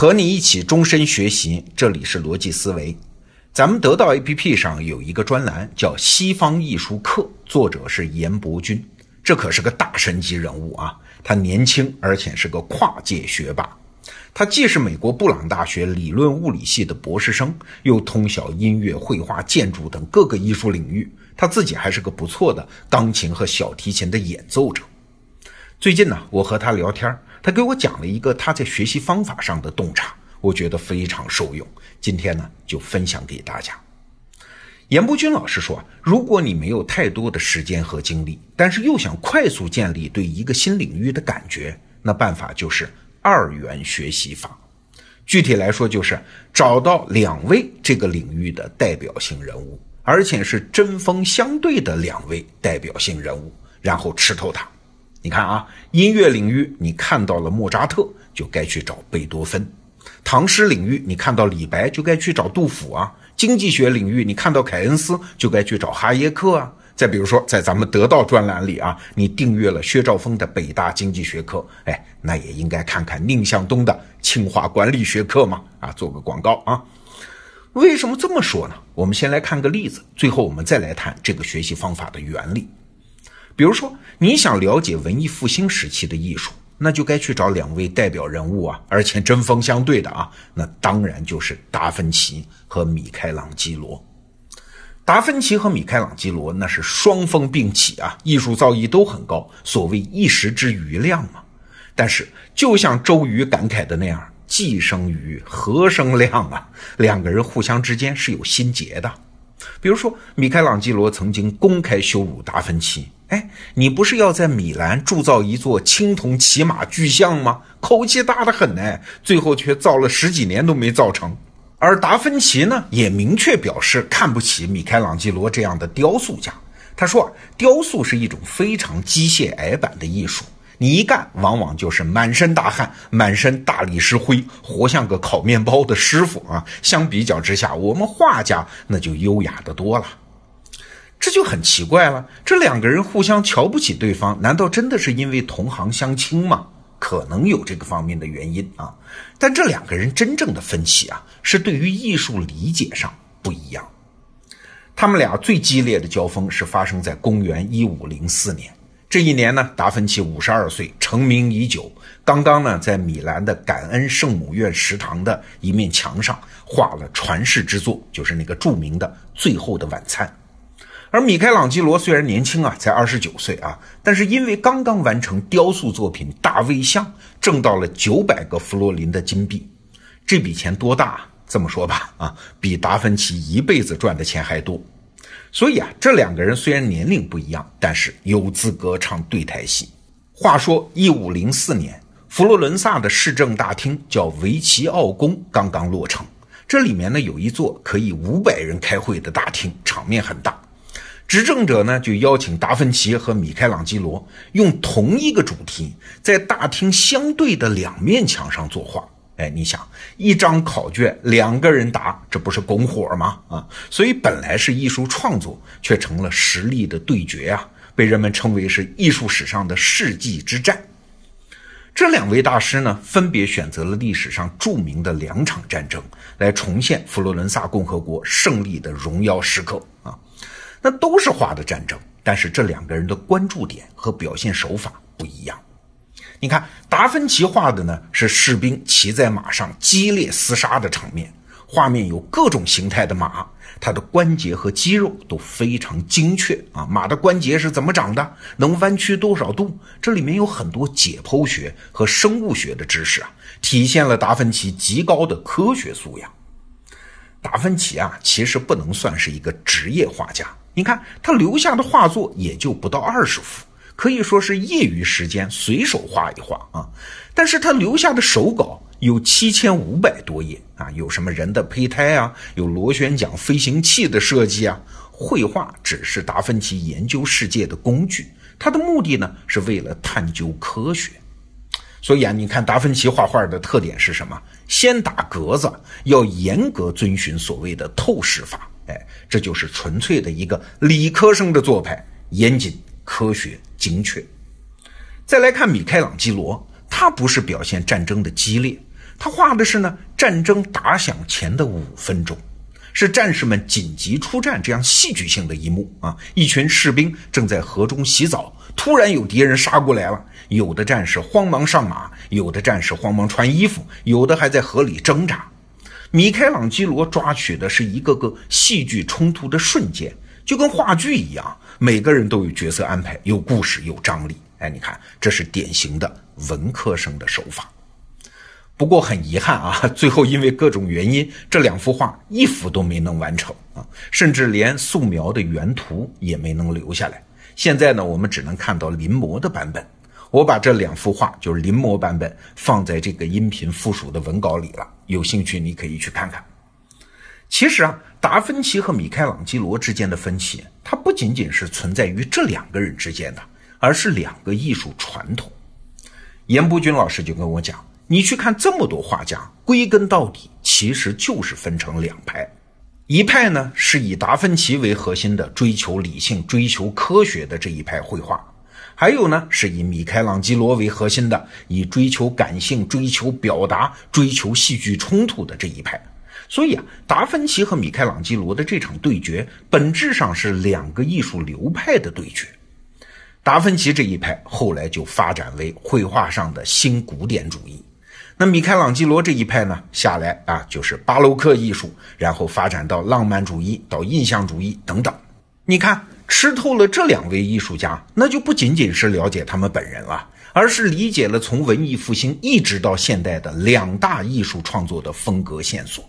和你一起终身学习，这里是逻辑思维。咱们得到 APP 上有一个专栏叫《西方艺术课》，作者是严伯钧，这可是个大神级人物啊！他年轻，而且是个跨界学霸。他既是美国布朗大学理论物理系的博士生，又通晓音乐、绘画、建筑等各个艺术领域。他自己还是个不错的钢琴和小提琴的演奏者。最近呢，我和他聊天，他给我讲了一个他在学习方法上的洞察，我觉得非常受用。今天呢，就分享给大家。严伯钧老师说，如果你没有太多的时间和精力，但是又想快速建立对一个新领域的感觉，那办法就是二元学习法。具体来说，就是找到两位这个领域的代表性人物。而且是针锋相对的两位代表性人物，然后吃透他。你看啊，音乐领域你看到了莫扎特，就该去找贝多芬；唐诗领域你看到李白，就该去找杜甫啊；经济学领域你看到凯恩斯，就该去找哈耶克啊。再比如说，在咱们得到专栏里啊，你订阅了薛兆丰的北大经济学课，哎，那也应该看看宁向东的清华管理学课嘛。啊，做个广告啊。为什么这么说呢？我们先来看个例子，最后我们再来谈这个学习方法的原理。比如说，你想了解文艺复兴时期的艺术，那就该去找两位代表人物啊，而且针锋相对的啊，那当然就是达芬奇和米开朗基罗。达芬奇和米开朗基罗那是双峰并起啊，艺术造诣都很高，所谓一时之瑜亮嘛。但是，就像周瑜感慨的那样。既生瑜，何生亮啊？两个人互相之间是有心结的。比如说，米开朗基罗曾经公开羞辱达芬奇：“哎，你不是要在米兰铸造一座青铜骑马巨像吗？口气大得很呢。”最后却造了十几年都没造成。而达芬奇呢，也明确表示看不起米开朗基罗这样的雕塑家。他说：“雕塑是一种非常机械矮板的艺术。”你一干，往往就是满身大汗，满身大理石灰，活像个烤面包的师傅啊！相比较之下，我们画家那就优雅的多了。这就很奇怪了，这两个人互相瞧不起对方，难道真的是因为同行相轻吗？可能有这个方面的原因啊。但这两个人真正的分歧啊，是对于艺术理解上不一样。他们俩最激烈的交锋是发生在公元一五零四年。这一年呢，达芬奇五十二岁，成名已久。刚刚呢，在米兰的感恩圣母院食堂的一面墙上画了传世之作，就是那个著名的《最后的晚餐》。而米开朗基罗虽然年轻啊，才二十九岁啊，但是因为刚刚完成雕塑作品《大卫像》，挣到了九百个弗洛林的金币。这笔钱多大？这么说吧，啊，比达芬奇一辈子赚的钱还多。所以啊，这两个人虽然年龄不一样，但是有资格唱对台戏。话说，一五零四年，佛罗伦萨的市政大厅叫维奇奥宫刚刚落成，这里面呢有一座可以五百人开会的大厅，场面很大。执政者呢就邀请达芬奇和米开朗基罗用同一个主题，在大厅相对的两面墙上作画。哎，你想一张考卷两个人答，这不是拱火吗？啊，所以本来是艺术创作，却成了实力的对决啊，被人们称为是艺术史上的世纪之战。这两位大师呢，分别选择了历史上著名的两场战争，来重现佛罗伦萨共和国胜利的荣耀时刻啊。那都是画的战争，但是这两个人的关注点和表现手法不一样。你看，达芬奇画的呢是士兵骑在马上激烈厮杀的场面，画面有各种形态的马，它的关节和肌肉都非常精确啊。马的关节是怎么长的？能弯曲多少度？这里面有很多解剖学和生物学的知识啊，体现了达芬奇极高的科学素养。达芬奇啊，其实不能算是一个职业画家，你看他留下的画作也就不到二十幅。可以说是业余时间随手画一画啊，但是他留下的手稿有七千五百多页啊，有什么人的胚胎啊，有螺旋桨飞行器的设计啊。绘画只是达芬奇研究世界的工具，他的目的呢是为了探究科学。所以啊，你看达芬奇画画的特点是什么？先打格子，要严格遵循所谓的透视法。哎，这就是纯粹的一个理科生的做派，严谨。科学精确。再来看米开朗基罗，他不是表现战争的激烈，他画的是呢战争打响前的五分钟，是战士们紧急出战这样戏剧性的一幕啊！一群士兵正在河中洗澡，突然有敌人杀过来了，有的战士慌忙上马，有的战士慌忙穿衣服，有的还在河里挣扎。米开朗基罗抓取的是一个个戏剧冲突的瞬间，就跟话剧一样，每个人都有角色安排，有故事，有张力。哎，你看，这是典型的文科生的手法。不过很遗憾啊，最后因为各种原因，这两幅画一幅都没能完成啊，甚至连素描的原图也没能留下来。现在呢，我们只能看到临摹的版本。我把这两幅画，就是临摹版本，放在这个音频附属的文稿里了。有兴趣你可以去看看。其实啊，达芬奇和米开朗基罗之间的分歧，它不仅仅是存在于这两个人之间的，而是两个艺术传统。严伯钧老师就跟我讲，你去看这么多画家，归根到底其实就是分成两派，一派呢是以达芬奇为核心的追求理性、追求科学的这一派绘画。还有呢，是以米开朗基罗为核心的，以追求感性、追求表达、追求戏剧冲突的这一派。所以啊，达芬奇和米开朗基罗的这场对决，本质上是两个艺术流派的对决。达芬奇这一派后来就发展为绘画上的新古典主义，那米开朗基罗这一派呢，下来啊就是巴洛克艺术，然后发展到浪漫主义、到印象主义等等。你看。吃透了这两位艺术家，那就不仅仅是了解他们本人了，而是理解了从文艺复兴一直到现代的两大艺术创作的风格线索。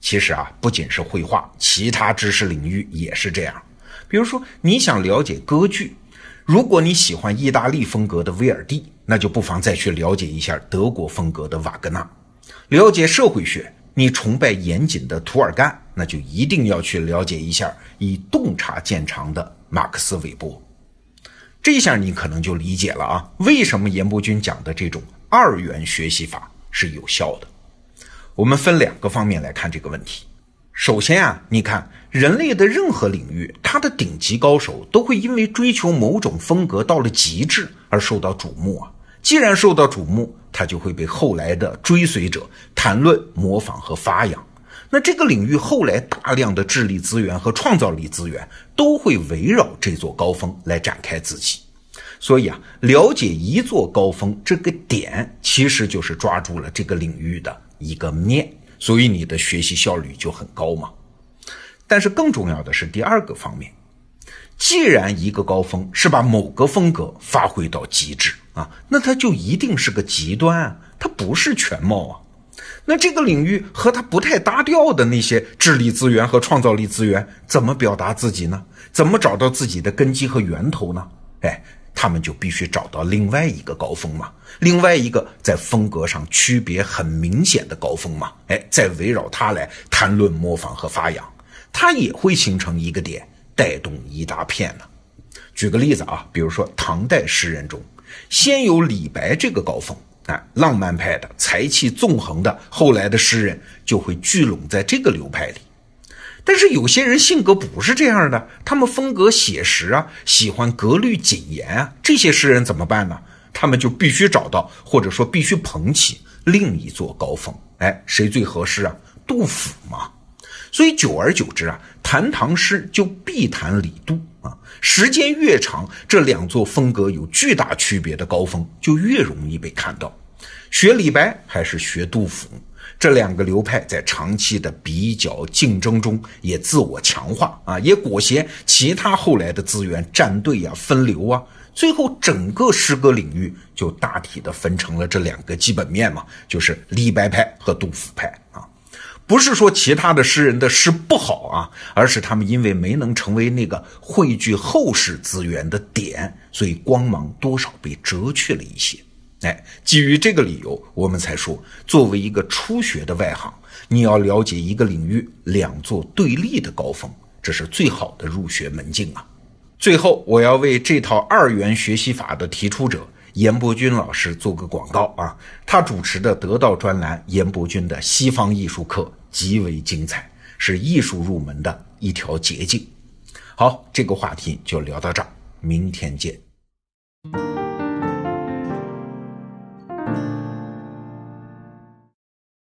其实啊，不仅是绘画，其他知识领域也是这样。比如说，你想了解歌剧，如果你喜欢意大利风格的威尔第，那就不妨再去了解一下德国风格的瓦格纳。了解社会学。你崇拜严谨的涂尔干，那就一定要去了解一下以洞察见长的马克思韦伯。这下你可能就理解了啊，为什么严伯钧讲的这种二元学习法是有效的。我们分两个方面来看这个问题。首先啊，你看人类的任何领域，他的顶级高手都会因为追求某种风格到了极致而受到瞩目啊。既然受到瞩目，他就会被后来的追随者谈论、模仿和发扬。那这个领域后来大量的智力资源和创造力资源都会围绕这座高峰来展开自己。所以啊，了解一座高峰这个点，其实就是抓住了这个领域的一个面，所以你的学习效率就很高嘛。但是更重要的是第二个方面，既然一个高峰是把某个风格发挥到极致。啊，那它就一定是个极端啊，它不是全貌啊。那这个领域和它不太搭调的那些智力资源和创造力资源，怎么表达自己呢？怎么找到自己的根基和源头呢？哎，他们就必须找到另外一个高峰嘛，另外一个在风格上区别很明显的高峰嘛。哎，再围绕它来谈论、模仿和发扬，它也会形成一个点，带动一大片呢。举个例子啊，比如说唐代诗人中。先有李白这个高峰，哎，浪漫派的才气纵横的，后来的诗人就会聚拢在这个流派里。但是有些人性格不是这样的，他们风格写实啊，喜欢格律谨严啊，这些诗人怎么办呢？他们就必须找到，或者说必须捧起另一座高峰。哎，谁最合适啊？杜甫嘛。所以久而久之啊，谈唐诗就必谈李杜啊。时间越长，这两座风格有巨大区别的高峰就越容易被看到。学李白还是学杜甫，这两个流派在长期的比较竞争中也自我强化啊，也裹挟其他后来的资源站队啊、分流啊，最后整个诗歌领域就大体的分成了这两个基本面嘛，就是李白派和杜甫派啊。不是说其他的诗人的诗不好啊，而是他们因为没能成为那个汇聚后世资源的点，所以光芒多少被折去了一些。哎，基于这个理由，我们才说，作为一个初学的外行，你要了解一个领域两座对立的高峰，这是最好的入学门径啊。最后，我要为这套二元学习法的提出者。严伯钧老师做个广告啊，他主持的得到专栏《严伯钧的西方艺术课》极为精彩，是艺术入门的一条捷径。好，这个话题就聊到这儿，明天见。